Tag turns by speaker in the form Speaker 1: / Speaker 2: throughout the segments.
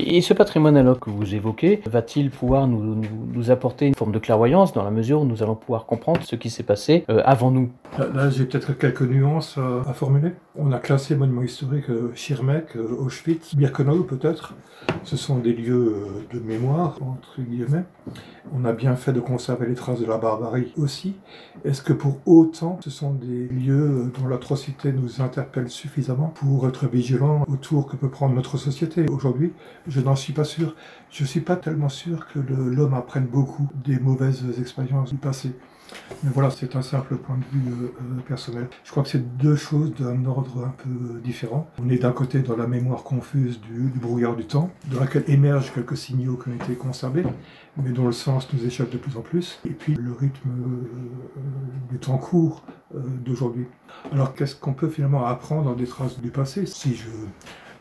Speaker 1: Et ce patrimoine analogue que vous évoquez, va-t-il pouvoir nous, nous, apporter une forme de clairvoyance dans la mesure où nous allons pouvoir comprendre ce qui s'est passé euh, avant nous?
Speaker 2: Là, j'ai peut-être quelques nuances à, à, formuler. On a classé monuments historiques euh, Schirmeck, euh, Auschwitz, Birkenau peut-être. Ce sont des lieux euh, de mémoire, entre guillemets. On a bien fait de conserver les traces de la barbarie aussi. Est-ce que pour autant, ce sont des lieux dont l'atrocité nous interpelle suffisamment pour être vigilants autour que peut prendre notre société aujourd'hui? Je n'en suis pas sûr. Je ne suis pas tellement sûr que l'homme apprenne beaucoup des mauvaises expériences du passé. Mais voilà, c'est un simple point de vue personnel. Je crois que c'est deux choses d'un ordre un peu différent. On est d'un côté dans la mémoire confuse du, brouillard du temps, dans laquelle émergent quelques signaux qui ont été conservés, mais dont le sens nous échappe de plus en plus. Et puis le rythme euh, du temps court euh, d'aujourd'hui. Alors qu'est-ce qu'on peut finalement apprendre des traces du passé? Si je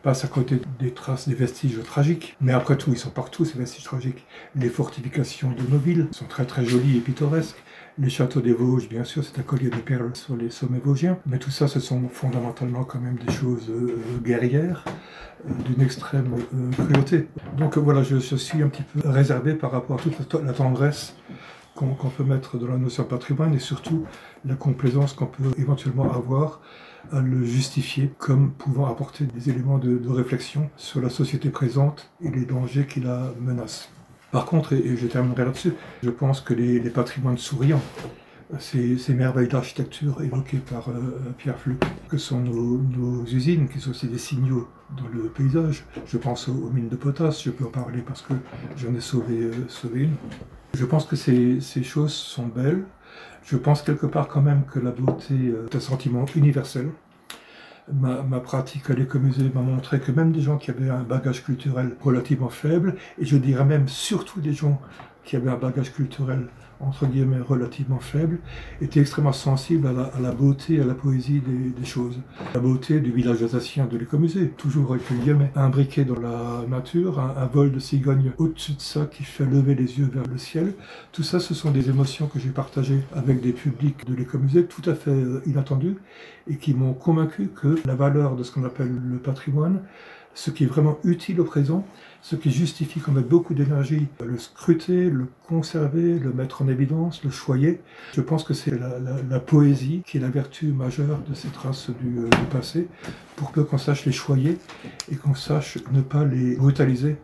Speaker 2: à côté des traces, des vestiges tragiques. Mais après tout, ils sont partout, ces vestiges tragiques. Les fortifications de nos villes sont très très jolies et pittoresques. Les châteaux des Vosges, bien sûr, c'est un collier de perles sur les sommets vosgiens. Mais tout ça, ce sont fondamentalement quand même des choses euh, guerrières, euh, d'une extrême euh, cruauté. Donc voilà, je, je, suis un petit peu réservé par rapport à toute la, la tendresse qu'on qu peut mettre dans la notion patrimoine et surtout la complaisance qu'on peut éventuellement avoir à le justifier comme pouvant apporter des éléments de, réflexion sur la société présente et les dangers qui la menacent. Par contre, et je terminerai là-dessus, je pense que les, patrimoines souriants, ces, merveilles d'architecture évoquées par euh, Pierre Fluc, que sont nos, usines, qui sont aussi des signaux dans le paysage. Je pense aux, mines de potasse, je peux en parler parce que j'en ai sauvé, euh, sauvé une. Je pense que ces, choses sont belles. Je pense quelque part quand même que la beauté est un sentiment universel. Ma, ma, pratique à l'écomusée m'a montré que même des gens qui avaient un bagage culturel relativement faible, et je dirais même surtout des gens qui avaient un bagage culturel entre guillemets relativement faible, étaient extrêmement sensibles à la, beauté, à la poésie des, choses. La beauté du village alsacien de l'écomusée, toujours avec le guillemets, imbriqué dans la nature, un, un vol de cigogne au-dessus de ça qui fait lever les yeux vers le ciel. Tout ça, ce sont des émotions que j'ai partagées avec des publics de l'écomusée tout à fait euh, inattendus et qui m'ont convaincu que la valeur de ce qu'on appelle le patrimoine, ce qui est vraiment utile au présent, ce qui justifie qu'on mette beaucoup d'énergie le scruter, le conserver, le mettre en évidence, le choyer. Je pense que c'est la, poésie qui est la vertu majeure de ces traces du, euh, du passé, pour que qu'on sache les choyer et qu'on sache ne pas les brutaliser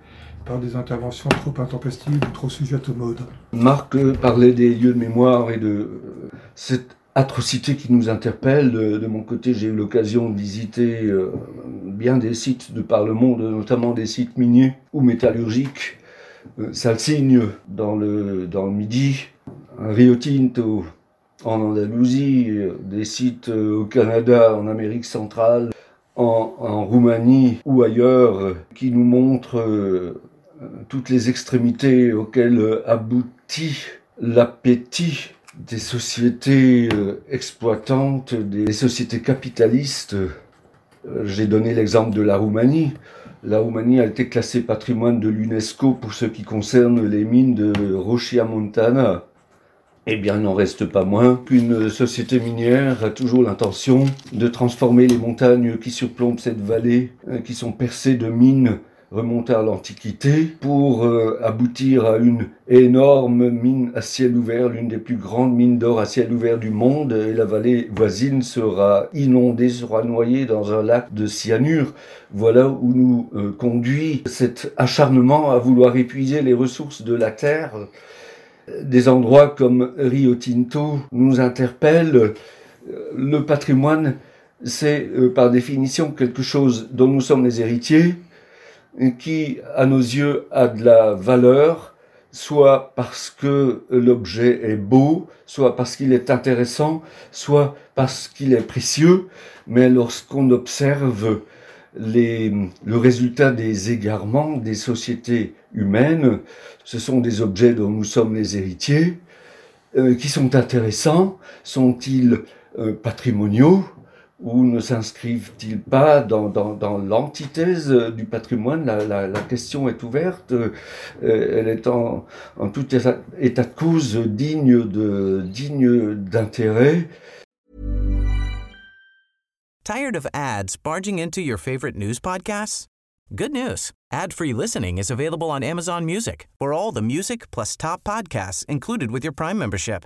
Speaker 2: par des interventions trop intempestives ou trop sujettes aux modes.
Speaker 3: Marc parlait des lieux de mémoire et de euh, cette atrocité qui nous interpelle. De, mon côté, j'ai eu l'occasion de visiter euh, bien des sites de par le monde, notamment des sites miniers ou métallurgiques. Euh, Salsigne dans le, dans le Midi, Rio Tinto en Andalousie, euh, des sites euh, au Canada, en Amérique centrale, en, Roumanie ou ailleurs, euh, qui nous montrent euh, toutes les extrémités auxquelles aboutit l'appétit des sociétés euh, exploitantes, des sociétés capitalistes. Euh, j'ai donné l'exemple de la Roumanie. La Roumanie a été classée patrimoine de l'UNESCO pour ce qui concerne les mines de Rochia Montana. Eh bien, n'en reste pas moins qu'une société minière a toujours l'intention de transformer les montagnes qui surplombent cette vallée, euh, qui sont percées de mines remonter à l'Antiquité pour euh, aboutir à une énorme mine à ciel ouvert, l'une des plus grandes mines d'or à ciel ouvert du monde, et la vallée voisine sera inondée, sera noyée dans un lac de cyanure. Voilà où nous euh, conduit cet acharnement à vouloir épuiser les ressources de la terre. Des endroits comme Rio Tinto nous interpellent. Le patrimoine, c'est euh, par définition quelque chose dont nous sommes les héritiers, qui, à nos yeux, a de la valeur, soit parce que l'objet est beau, soit parce qu'il est intéressant, soit parce qu'il est précieux, mais lorsqu'on observe le résultat des égarements des sociétés humaines. Ce sont des objets dont nous sommes les héritiers, euh, qui sont intéressants. Sont-ils euh, patrimoniaux ou ne s'inscrivent-ils pas dans, dans, dans l'antithèse du patrimoine? La, la, la, question est ouverte, euh, elle est en, en tout état, état de cause digne de digne d'intérêt.
Speaker 4: Tired of ads barging into your favorite news podcasts? Good news. Ad-free listening is available on Amazon Music. For all the music plus top podcasts included with your Prime membership.